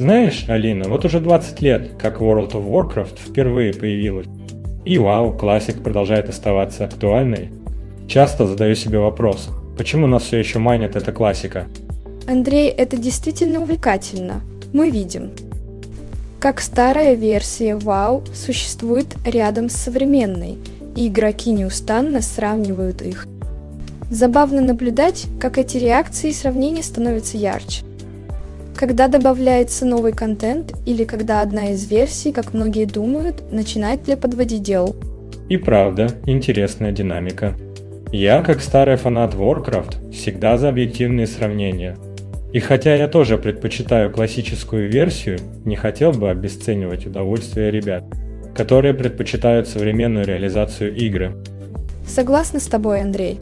Знаешь, Алина, вот уже 20 лет, как World of Warcraft впервые появилась. И вау, классик продолжает оставаться актуальной. Часто задаю себе вопрос, почему нас все еще майнит эта классика? Андрей, это действительно увлекательно. Мы видим, как старая версия WoW существует рядом с современной, и игроки неустанно сравнивают их. Забавно наблюдать, как эти реакции и сравнения становятся ярче когда добавляется новый контент или когда одна из версий, как многие думают, начинает для подводить дел. И правда, интересная динамика. Я, как старый фанат Warcraft, всегда за объективные сравнения. И хотя я тоже предпочитаю классическую версию, не хотел бы обесценивать удовольствие ребят, которые предпочитают современную реализацию игры. Согласна с тобой, Андрей.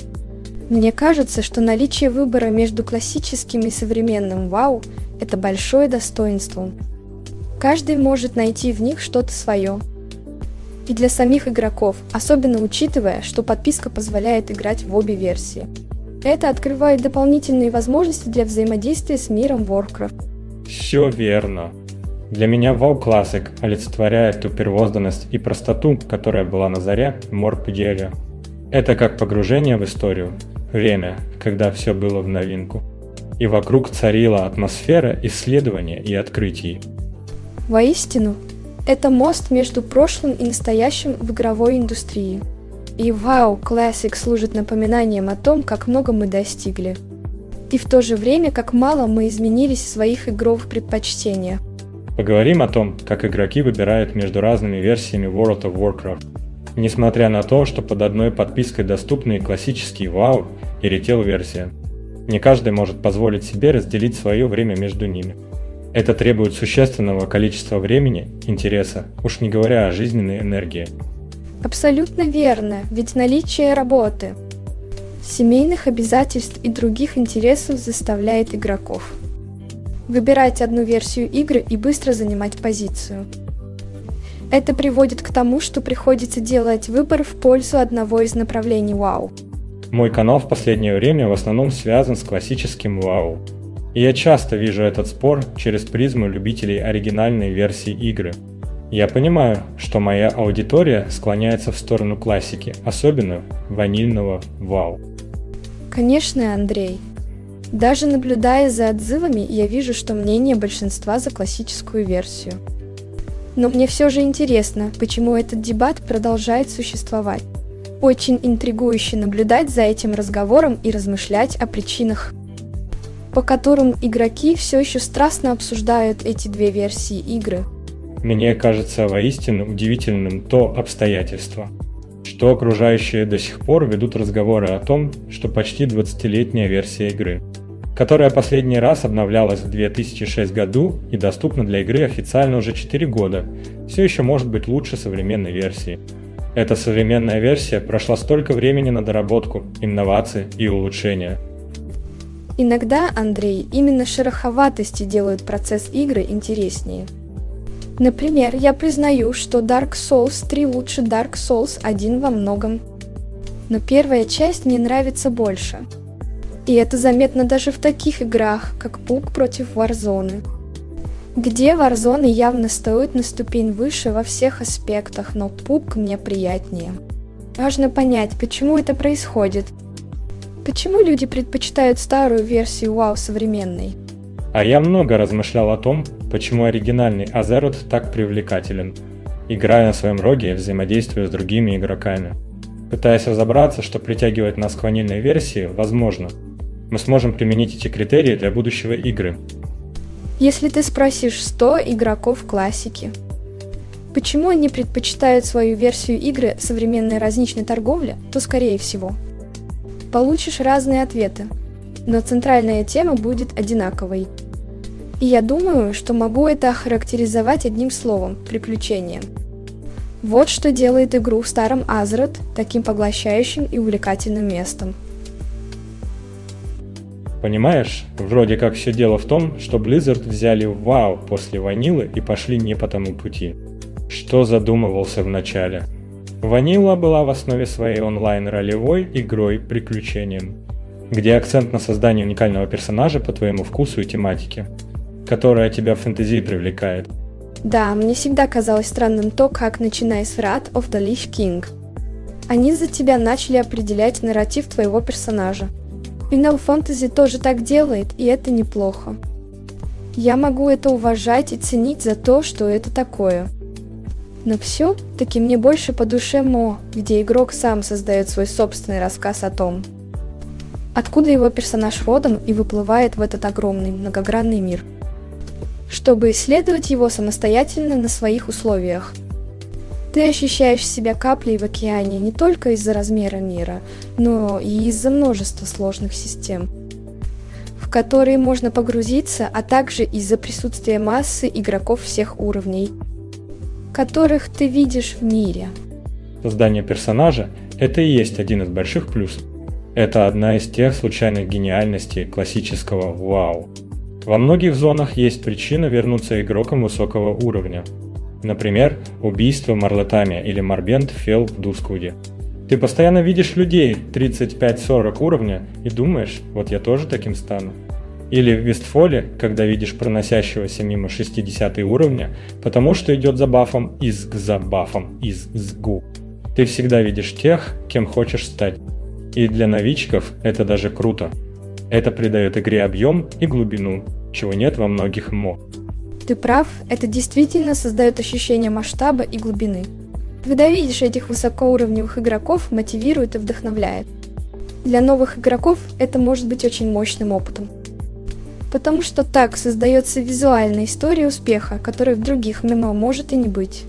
Мне кажется, что наличие выбора между классическим и современным вау – это большое достоинство. Каждый может найти в них что-то свое. И для самих игроков, особенно учитывая, что подписка позволяет играть в обе версии. Это открывает дополнительные возможности для взаимодействия с миром Warcraft. Все верно. Для меня WoW Classic олицетворяет ту первозданность и простоту, которая была на заре Морпеделия. Это как погружение в историю, время, когда все было в новинку. И вокруг царила атмосфера исследования и открытий. Воистину, это мост между прошлым и настоящим в игровой индустрии. И WoW Classic служит напоминанием о том, как много мы достигли. И в то же время, как мало мы изменились в своих игровых предпочтениях. Поговорим о том, как игроки выбирают между разными версиями World of Warcraft несмотря на то, что под одной подпиской доступны и классические WoW и ритейл-версия. Не каждый может позволить себе разделить свое время между ними. Это требует существенного количества времени, интереса, уж не говоря о жизненной энергии. Абсолютно верно, ведь наличие работы, семейных обязательств и других интересов заставляет игроков выбирать одну версию игры и быстро занимать позицию. Это приводит к тому, что приходится делать выбор в пользу одного из направлений WoW. Мой канал в последнее время в основном связан с классическим WoW. И я часто вижу этот спор через призму любителей оригинальной версии игры. Я понимаю, что моя аудитория склоняется в сторону классики, особенно ванильного WoW. Конечно, Андрей. Даже наблюдая за отзывами, я вижу, что мнение большинства за классическую версию – но мне все же интересно, почему этот дебат продолжает существовать. Очень интригующе наблюдать за этим разговором и размышлять о причинах, по которым игроки все еще страстно обсуждают эти две версии игры. Мне кажется воистину удивительным то обстоятельство, что окружающие до сих пор ведут разговоры о том, что почти 20-летняя версия игры – которая последний раз обновлялась в 2006 году и доступна для игры официально уже 4 года, все еще может быть лучше современной версии. Эта современная версия прошла столько времени на доработку, инновации и улучшения. Иногда, Андрей, именно шероховатости делают процесс игры интереснее. Например, я признаю, что Dark Souls 3 лучше Dark Souls 1 во многом. Но первая часть мне нравится больше – и это заметно даже в таких играх, как Пук против Warzone. Где Warzone явно стоит на ступень выше во всех аспектах, но Пук мне приятнее. Важно понять, почему это происходит. Почему люди предпочитают старую версию WoW современной? А я много размышлял о том, почему оригинальный Азерот так привлекателен. Играя на своем роге, взаимодействуя с другими игроками. Пытаясь разобраться, что притягивает нас к ванильной версии, возможно – мы сможем применить эти критерии для будущего игры. Если ты спросишь 100 игроков классики, почему они предпочитают свою версию игры современной розничной торговли, то скорее всего. Получишь разные ответы, но центральная тема будет одинаковой. И я думаю, что могу это охарактеризовать одним словом – приключением. Вот что делает игру в старом Азрот таким поглощающим и увлекательным местом. Понимаешь, вроде как все дело в том, что Blizzard взяли вау после ванилы и пошли не по тому пути. Что задумывался в начале? Ванила была в основе своей онлайн-ролевой игрой-приключением, где акцент на создании уникального персонажа по твоему вкусу и тематике, которая тебя в фэнтези привлекает. Да, мне всегда казалось странным то, как, начиная с Wrath of the Lich King, они за тебя начали определять нарратив твоего персонажа. Final Fantasy тоже так делает, и это неплохо. Я могу это уважать и ценить за то, что это такое. Но все-таки мне больше по душе Мо, где игрок сам создает свой собственный рассказ о том, откуда его персонаж родом и выплывает в этот огромный многогранный мир чтобы исследовать его самостоятельно на своих условиях. Ты ощущаешь себя каплей в океане не только из-за размера мира, но и из-за множества сложных систем, в которые можно погрузиться, а также из-за присутствия массы игроков всех уровней, которых ты видишь в мире. Создание персонажа – это и есть один из больших плюсов. Это одна из тех случайных гениальностей классического «Вау». Во многих зонах есть причина вернуться игрокам высокого уровня. Например, убийство Марлетами или Марбент Фел в Дускуде. Ты постоянно видишь людей 35-40 уровня и думаешь, вот я тоже таким стану. Или в Вестфоле, когда видишь проносящегося мимо 60 уровня, потому что идет за бафом из к за бафом из сгу. Ты всегда видишь тех, кем хочешь стать. И для новичков это даже круто. Это придает игре объем и глубину, чего нет во многих МО. Ты прав, это действительно создает ощущение масштаба и глубины. Когда видишь этих высокоуровневых игроков, мотивирует и вдохновляет. Для новых игроков это может быть очень мощным опытом. Потому что так создается визуальная история успеха, которой в других ММО может и не быть.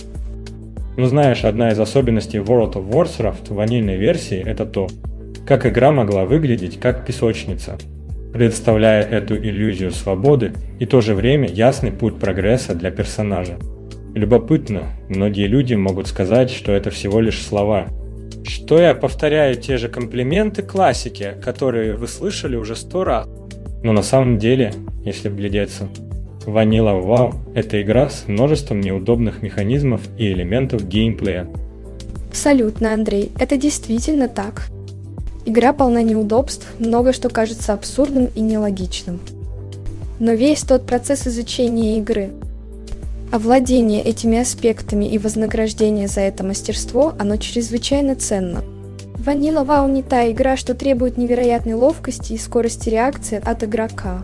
Ну знаешь, одна из особенностей World of Warcraft в ванильной версии это то, как игра могла выглядеть как песочница, представляя эту иллюзию свободы и в то же время ясный путь прогресса для персонажа. Любопытно, многие люди могут сказать, что это всего лишь слова. Что я повторяю те же комплименты классики, которые вы слышали уже сто раз. Но на самом деле, если вглядеться, Vanilla WoW – это игра с множеством неудобных механизмов и элементов геймплея. Абсолютно, Андрей, это действительно так. Игра полна неудобств, много что кажется абсурдным и нелогичным. Но весь тот процесс изучения игры, овладение этими аспектами и вознаграждение за это мастерство, оно чрезвычайно ценно. Vanilla WoW не та игра, что требует невероятной ловкости и скорости реакции от игрока.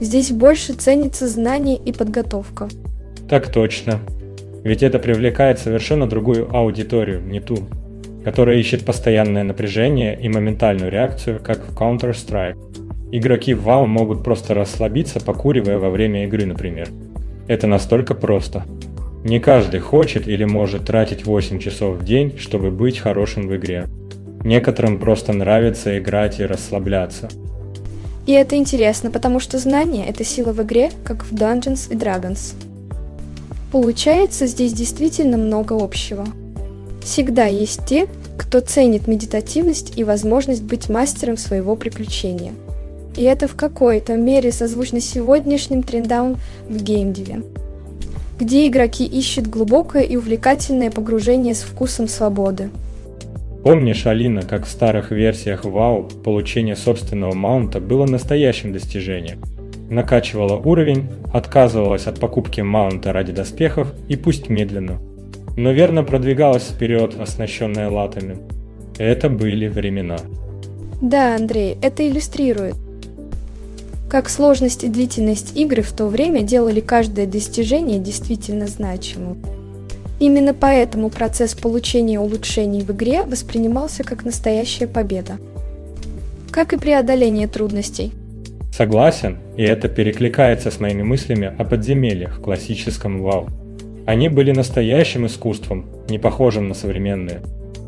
Здесь больше ценится знание и подготовка. Так точно. Ведь это привлекает совершенно другую аудиторию, не ту, которая ищет постоянное напряжение и моментальную реакцию, как в Counter-Strike. Игроки в WoW могут просто расслабиться, покуривая во время игры, например. Это настолько просто. Не каждый хочет или может тратить 8 часов в день, чтобы быть хорошим в игре. Некоторым просто нравится играть и расслабляться. И это интересно, потому что знание – это сила в игре, как в Dungeons и Dragons. Получается, здесь действительно много общего. Всегда есть те, кто ценит медитативность и возможность быть мастером своего приключения. И это в какой-то мере созвучно сегодняшним трендам в геймдеве, где игроки ищут глубокое и увлекательное погружение с вкусом свободы. Помнишь, Алина, как в старых версиях WoW получение собственного маунта было настоящим достижением? Накачивала уровень, отказывалась от покупки маунта ради доспехов и пусть медленно – но верно продвигалась вперед, оснащенная латами. Это были времена. Да, Андрей, это иллюстрирует, как сложность и длительность игры в то время делали каждое достижение действительно значимым. Именно поэтому процесс получения улучшений в игре воспринимался как настоящая победа. Как и преодоление трудностей. Согласен, и это перекликается с моими мыслями о подземельях в классическом WoW. Они были настоящим искусством, не похожим на современные,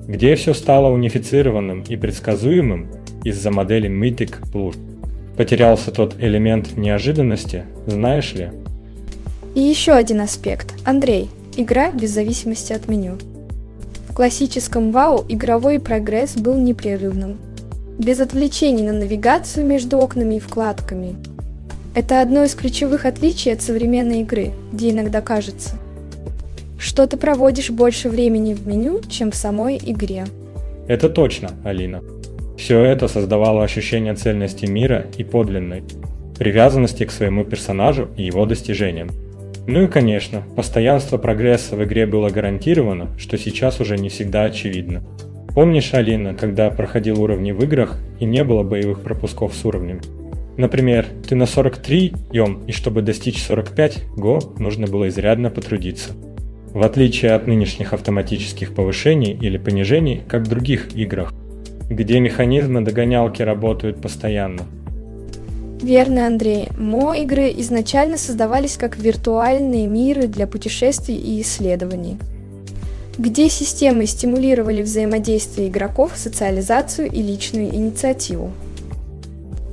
где все стало унифицированным и предсказуемым из-за модели Mythic Plus. Потерялся тот элемент неожиданности, знаешь ли? И еще один аспект. Андрей, игра без зависимости от меню. В классическом вау игровой прогресс был непрерывным. Без отвлечений на навигацию между окнами и вкладками. Это одно из ключевых отличий от современной игры, где иногда кажется, что ты проводишь больше времени в меню, чем в самой игре. Это точно, Алина. Все это создавало ощущение цельности мира и подлинной, привязанности к своему персонажу и его достижениям. Ну и конечно, постоянство прогресса в игре было гарантировано, что сейчас уже не всегда очевидно. Помнишь, Алина, когда проходил уровни в играх и не было боевых пропусков с уровнями? Например, ты на 43 ем, и чтобы достичь 45 го, нужно было изрядно потрудиться. В отличие от нынешних автоматических повышений или понижений, как в других играх, где механизмы догонялки работают постоянно. Верно, Андрей. МО-игры изначально создавались как виртуальные миры для путешествий и исследований, где системы стимулировали взаимодействие игроков, социализацию и личную инициативу.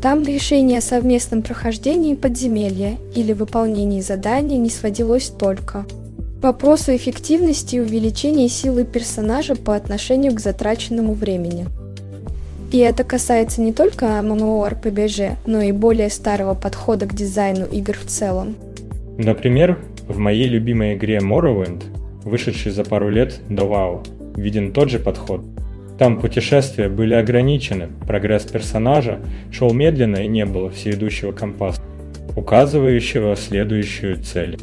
Там решение о совместном прохождении подземелья или выполнении задания не сводилось только вопросу эффективности и увеличения силы персонажа по отношению к затраченному времени. И это касается не только MMORPG, но и более старого подхода к дизайну игр в целом. Например, в моей любимой игре Morrowind, вышедшей за пару лет до WoW, виден тот же подход. Там путешествия были ограничены, прогресс персонажа шел медленно и не было всеидущего компаса, указывающего следующую цель.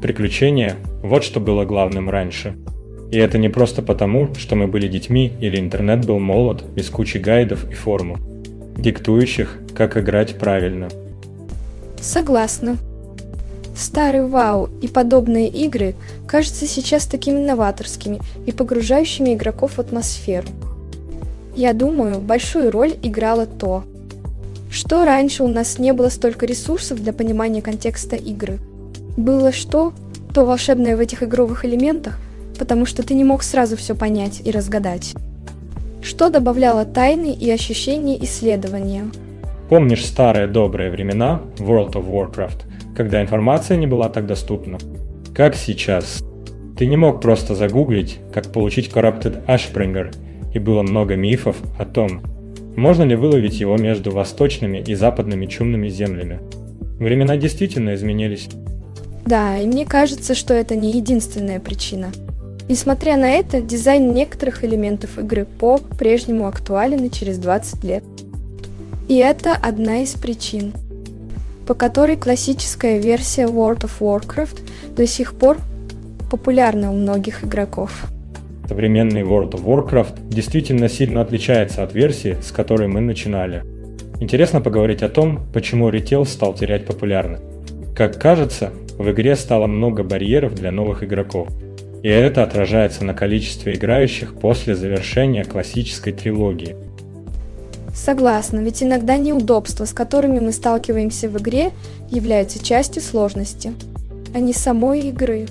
Приключения – вот что было главным раньше. И это не просто потому, что мы были детьми или интернет был молод, без кучи гайдов и формул, диктующих, как играть правильно. Согласна. Старый Вау и подобные игры кажутся сейчас такими новаторскими и погружающими игроков в атмосферу. Я думаю, большую роль играло то, что раньше у нас не было столько ресурсов для понимания контекста игры – было что, то волшебное в этих игровых элементах, потому что ты не мог сразу все понять и разгадать. Что добавляло тайны и ощущение исследования. Помнишь старые добрые времена World of Warcraft, когда информация не была так доступна? Как сейчас? Ты не мог просто загуглить, как получить Corrupted Ashbringer, и было много мифов о том, можно ли выловить его между восточными и западными чумными землями. Времена действительно изменились. Да, и мне кажется, что это не единственная причина. Несмотря на это, дизайн некоторых элементов игры по-прежнему актуален через 20 лет. И это одна из причин, по которой классическая версия World of Warcraft до сих пор популярна у многих игроков. Современный World of Warcraft действительно сильно отличается от версии, с которой мы начинали. Интересно поговорить о том, почему ритейл стал терять популярность. Как кажется, в игре стало много барьеров для новых игроков. И это отражается на количестве играющих после завершения классической трилогии. Согласна, ведь иногда неудобства, с которыми мы сталкиваемся в игре, являются частью сложности, а не самой игры.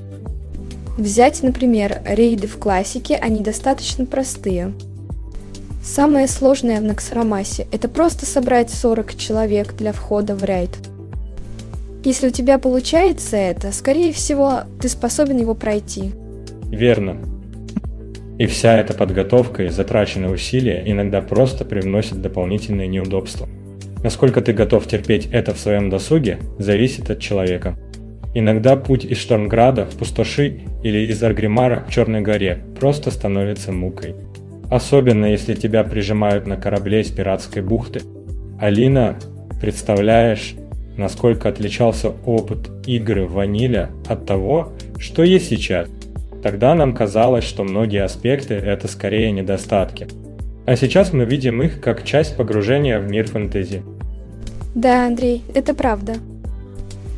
Взять, например, рейды в классике, они достаточно простые. Самое сложное в Наксарамасе – это просто собрать 40 человек для входа в рейд – если у тебя получается это, скорее всего, ты способен его пройти. Верно. И вся эта подготовка и затраченные усилия иногда просто привносят дополнительные неудобства. Насколько ты готов терпеть это в своем досуге, зависит от человека. Иногда путь из Штормграда в Пустоши или из Аргримара к Черной горе просто становится мукой. Особенно если тебя прижимают на корабле из пиратской бухты. Алина, представляешь, насколько отличался опыт игры ваниля от того, что есть сейчас. Тогда нам казалось, что многие аспекты это скорее недостатки. А сейчас мы видим их как часть погружения в мир фэнтези. Да, Андрей, это правда.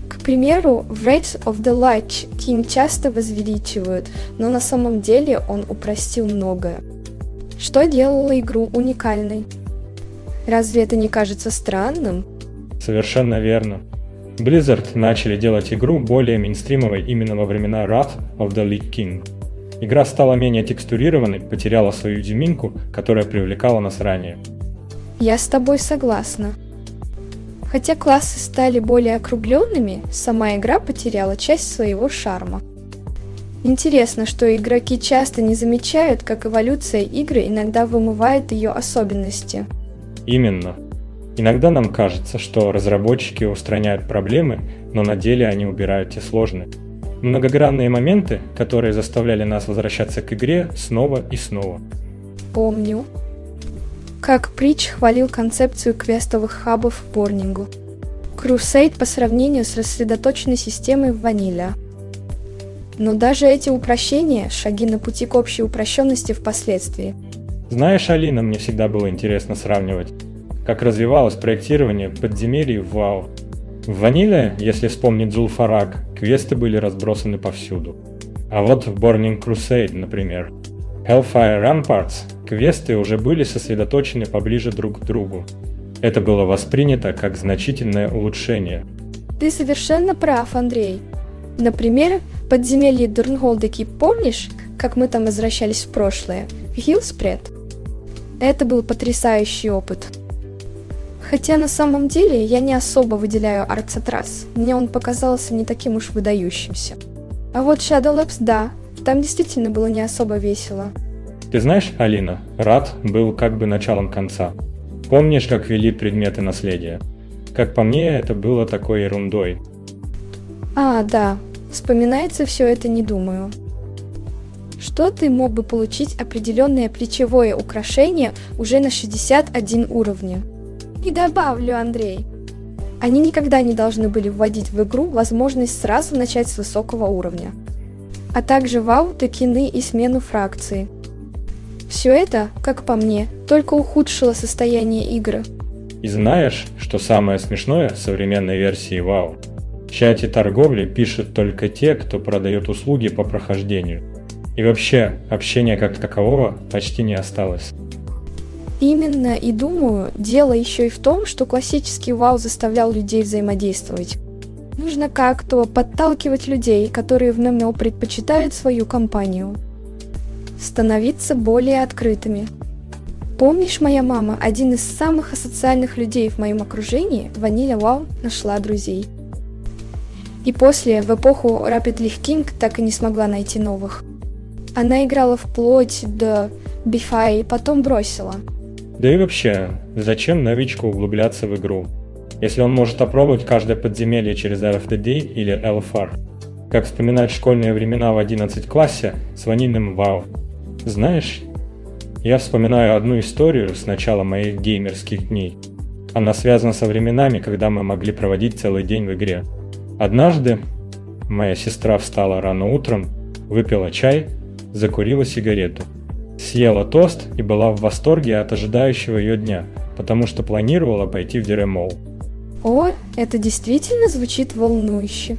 К примеру, в Raids of the Light King часто возвеличивают, но на самом деле он упростил многое. Что делало игру уникальной? Разве это не кажется странным? Совершенно верно. Blizzard начали делать игру более мейнстримовой именно во времена Wrath of the Lich King. Игра стала менее текстурированной, потеряла свою изюминку, которая привлекала нас ранее. Я с тобой согласна. Хотя классы стали более округленными, сама игра потеряла часть своего шарма. Интересно, что игроки часто не замечают, как эволюция игры иногда вымывает ее особенности. Именно. Иногда нам кажется, что разработчики устраняют проблемы, но на деле они убирают те сложные. Многогранные моменты, которые заставляли нас возвращаться к игре снова и снова. Помню, как Притч хвалил концепцию квестовых хабов в Борнингу. Crusade по сравнению с рассредоточенной системой в Ванилия. Но даже эти упрощения – шаги на пути к общей упрощенности впоследствии. Знаешь, Алина, мне всегда было интересно сравнивать, как развивалось проектирование подземелий в WoW. В Ваниле, если вспомнить Зулфарак, квесты были разбросаны повсюду. А вот в Burning Crusade, например, Hellfire Ramparts квесты уже были сосредоточены поближе друг к другу. Это было воспринято как значительное улучшение. Ты совершенно прав, Андрей. Например, подземелье Дурнголдеки помнишь, как мы там возвращались в прошлое? В Хиллспред? Это был потрясающий опыт. Хотя на самом деле я не особо выделяю Арцетрас. Мне он показался не таким уж выдающимся. А вот Shadow Labs, да, там действительно было не особо весело. Ты знаешь, Алина, Рад был как бы началом конца. Помнишь, как вели предметы наследия? Как по мне, это было такой ерундой. А, да, вспоминается все это не думаю. Что ты мог бы получить определенное плечевое украшение уже на 61 уровне? И добавлю, Андрей, они никогда не должны были вводить в игру возможность сразу начать с высокого уровня, а также вау, токены и смену фракции – все это, как по мне, только ухудшило состояние игры. И знаешь, что самое смешное в современной версии WoW? В чате торговли пишут только те, кто продает услуги по прохождению. И вообще, общения как такового почти не осталось. Именно, и думаю, дело еще и в том, что классический WoW заставлял людей взаимодействовать. Нужно как-то подталкивать людей, которые в ММО предпочитают свою компанию становиться более открытыми. Помнишь, моя мама, один из самых асоциальных людей в моем окружении, Ваниля Вау, нашла друзей. И после, в эпоху Rapidly King, так и не смогла найти новых. Она играла вплоть до Бифай, потом бросила. Да и вообще, зачем новичку углубляться в игру? Если он может опробовать каждое подземелье через RFDD или LFR. Как вспоминать школьные времена в 11 классе с ванильным вау. Знаешь, я вспоминаю одну историю с начала моих геймерских дней. Она связана со временами, когда мы могли проводить целый день в игре. Однажды моя сестра встала рано утром, выпила чай, закурила сигарету, съела тост и была в восторге от ожидающего ее дня, потому что планировала пойти в Деремол. О, это действительно звучит волнующе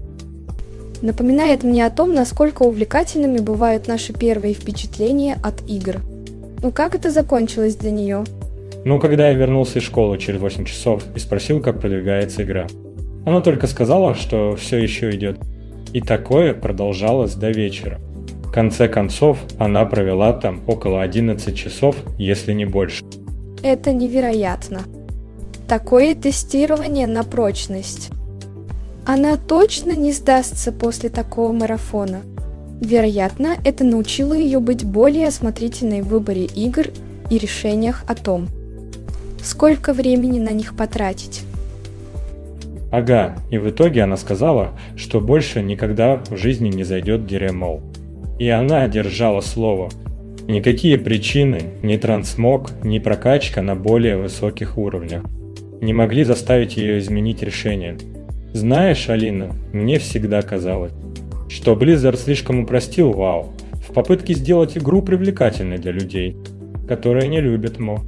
напоминает мне о том, насколько увлекательными бывают наши первые впечатления от игр. Ну как это закончилось для нее? Ну, когда я вернулся из школы через 8 часов и спросил, как продвигается игра. Она только сказала, что все еще идет. И такое продолжалось до вечера. В конце концов, она провела там около 11 часов, если не больше. Это невероятно. Такое тестирование на прочность. Она точно не сдастся после такого марафона. Вероятно, это научило ее быть более осмотрительной в выборе игр и решениях о том, сколько времени на них потратить. Ага, и в итоге она сказала, что больше никогда в жизни не зайдет Диремол. И она держала слово. Никакие причины, ни трансмог, ни прокачка на более высоких уровнях не могли заставить ее изменить решение – знаешь, Алина, мне всегда казалось, что Blizzard слишком упростил WoW в попытке сделать игру привлекательной для людей, которые не любят мо.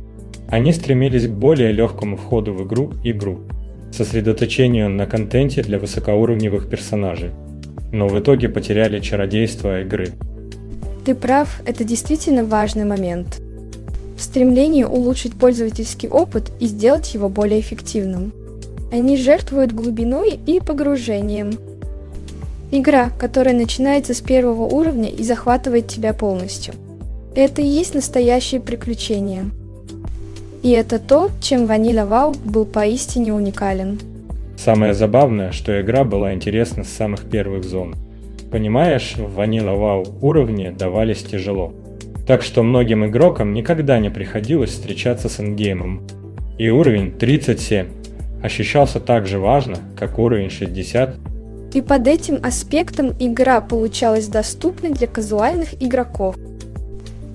Они стремились к более легкому входу в игру игру, сосредоточению на контенте для высокоуровневых персонажей, но в итоге потеряли чародейство игры. Ты прав, это действительно важный момент. В стремлении улучшить пользовательский опыт и сделать его более эффективным – они жертвуют глубиной и погружением. Игра, которая начинается с первого уровня и захватывает тебя полностью. Это и есть настоящее приключение. И это то, чем Vanilla WoW был поистине уникален. Самое забавное, что игра была интересна с самых первых зон. Понимаешь, в Vanilla WoW уровни давались тяжело. Так что многим игрокам никогда не приходилось встречаться с эндгеймом. И уровень 37 ощущался так же важно, как уровень 60. И под этим аспектом игра получалась доступной для казуальных игроков,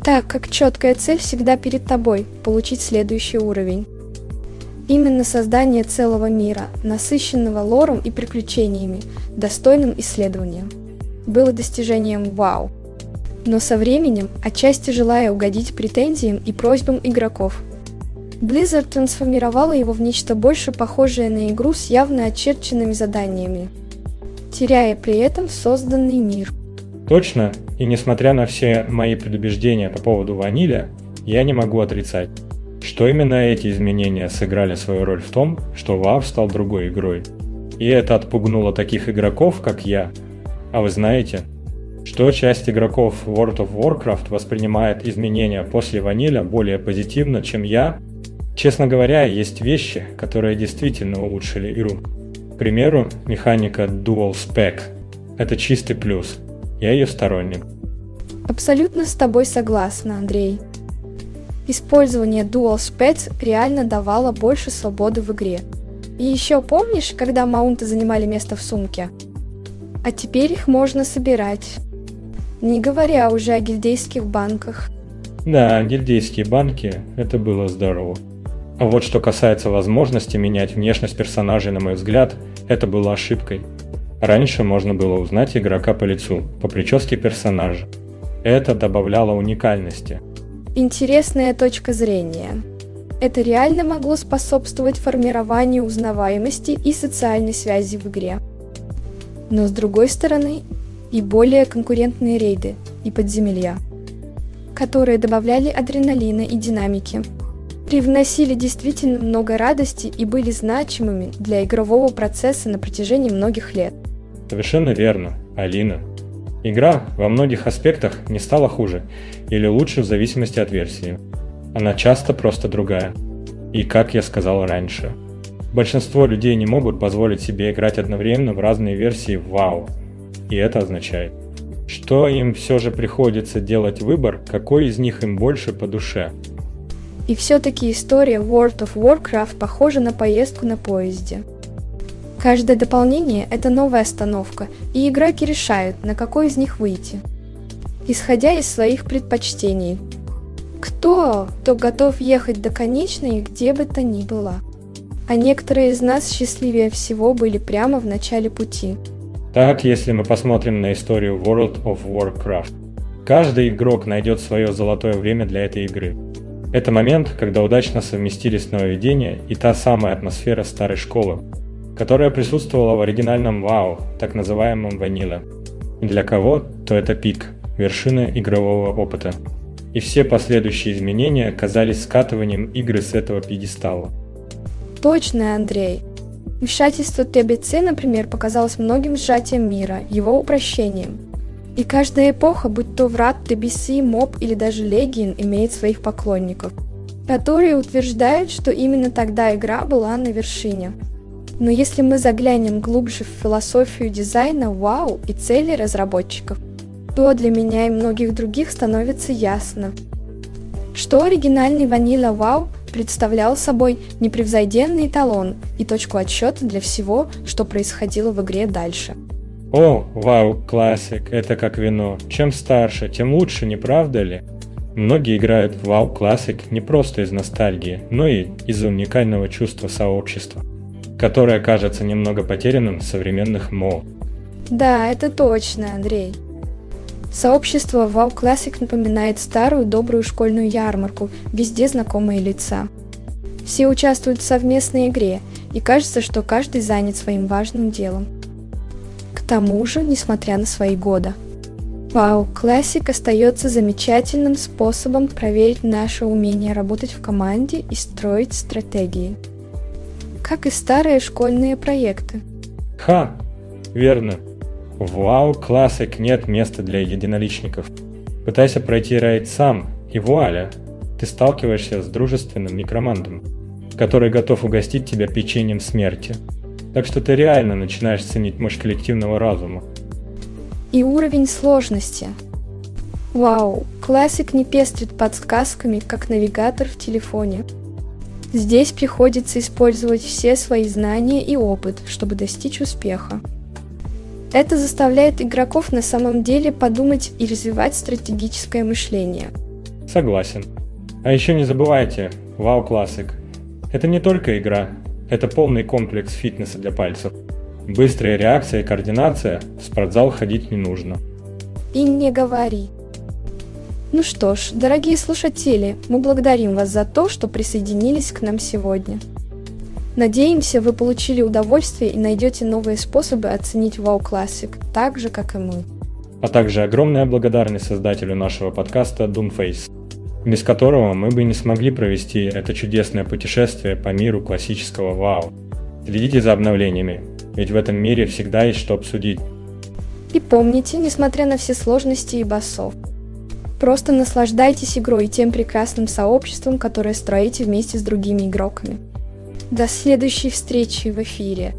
так как четкая цель всегда перед тобой – получить следующий уровень. Именно создание целого мира, насыщенного лором и приключениями, достойным исследования, было достижением вау. Но со временем, отчасти желая угодить претензиям и просьбам игроков, Blizzard трансформировала его в нечто больше похожее на игру с явно очерченными заданиями, теряя при этом созданный мир. Точно, и несмотря на все мои предубеждения по поводу ваниля, я не могу отрицать, что именно эти изменения сыграли свою роль в том, что WoW стал другой игрой. И это отпугнуло таких игроков, как я. А вы знаете, что часть игроков World of Warcraft воспринимает изменения после ваниля более позитивно, чем я? Честно говоря, есть вещи, которые действительно улучшили игру. К примеру, механика Dual Spec. Это чистый плюс. Я ее сторонник. Абсолютно с тобой согласна, Андрей. Использование Dual Spec реально давало больше свободы в игре. И еще помнишь, когда маунты занимали место в сумке? А теперь их можно собирать. Не говоря уже о гильдейских банках. Да, гильдейские банки, это было здорово. А вот что касается возможности менять внешность персонажей, на мой взгляд, это было ошибкой. Раньше можно было узнать игрока по лицу, по прическе персонажа. Это добавляло уникальности. Интересная точка зрения. Это реально могло способствовать формированию узнаваемости и социальной связи в игре. Но с другой стороны, и более конкурентные рейды и подземелья, которые добавляли адреналина и динамики, привносили действительно много радости и были значимыми для игрового процесса на протяжении многих лет. Совершенно верно, Алина. Игра во многих аспектах не стала хуже или лучше в зависимости от версии. Она часто просто другая. И как я сказал раньше, большинство людей не могут позволить себе играть одновременно в разные версии вау. И это означает, что им все же приходится делать выбор, какой из них им больше по душе. И все-таки история World of Warcraft похожа на поездку на поезде. Каждое дополнение – это новая остановка, и игроки решают, на какой из них выйти, исходя из своих предпочтений. Кто, кто готов ехать до конечной, где бы то ни было. А некоторые из нас счастливее всего были прямо в начале пути. Так, если мы посмотрим на историю World of Warcraft. Каждый игрок найдет свое золотое время для этой игры. Это момент, когда удачно совместились нововведения и та самая атмосфера старой школы, которая присутствовала в оригинальном WoW, так называемом. И для кого, то это пик, вершина игрового опыта. И все последующие изменения казались скатыванием игры с этого пьедестала. Точно, Андрей. Вмешательство ТБЦ, например, показалось многим сжатием мира, его упрощением. И каждая эпоха, будь то Врат, TBC, МОБ или даже Легион, имеет своих поклонников, которые утверждают, что именно тогда игра была на вершине – но если мы заглянем глубже в философию дизайна, вау и цели разработчиков, то для меня и многих других становится ясно, что оригинальный Vanilla WoW представлял собой непревзойденный эталон и точку отсчета для всего, что происходило в игре дальше. О, вау, классик, это как вино. Чем старше, тем лучше, не правда ли? Многие играют в WoW Classic не просто из ностальгии, но и из уникального чувства сообщества которое кажется немного потерянным в современных МО. Да, это точно, Андрей. Сообщество WoW Classic напоминает старую добрую школьную ярмарку, везде знакомые лица. Все участвуют в совместной игре, и кажется, что каждый занят своим важным делом. К тому же, несмотря на свои годы, WoW Classic остается замечательным способом проверить наше умение работать в команде и строить стратегии как и старые школьные проекты. Ха, верно. В WoW Classic нет места для единоличников. Пытайся пройти рейд сам, и вуаля, ты сталкиваешься с дружественным некромантом, который готов угостить тебя печеньем смерти. Так что ты реально начинаешь ценить мощь коллективного разума. И уровень сложности. Вау, классик не пестрит подсказками, как навигатор в телефоне. Здесь приходится использовать все свои знания и опыт, чтобы достичь успеха. Это заставляет игроков на самом деле подумать и развивать стратегическое мышление. Согласен. А еще не забывайте, Вау Classic. Это не только игра, это полный комплекс фитнеса для пальцев. Быстрая реакция и координация, в спортзал ходить не нужно. И не говори. Ну что ж, дорогие слушатели, мы благодарим вас за то, что присоединились к нам сегодня. Надеемся, вы получили удовольствие и найдете новые способы оценить WoW Classic, так же, как и мы. А также огромная благодарность создателю нашего подкаста Doomface, без которого мы бы не смогли провести это чудесное путешествие по миру классического WoW. Следите за обновлениями, ведь в этом мире всегда есть что обсудить. И помните, несмотря на все сложности и басов, Просто наслаждайтесь игрой и тем прекрасным сообществом, которое строите вместе с другими игроками. До следующей встречи в эфире.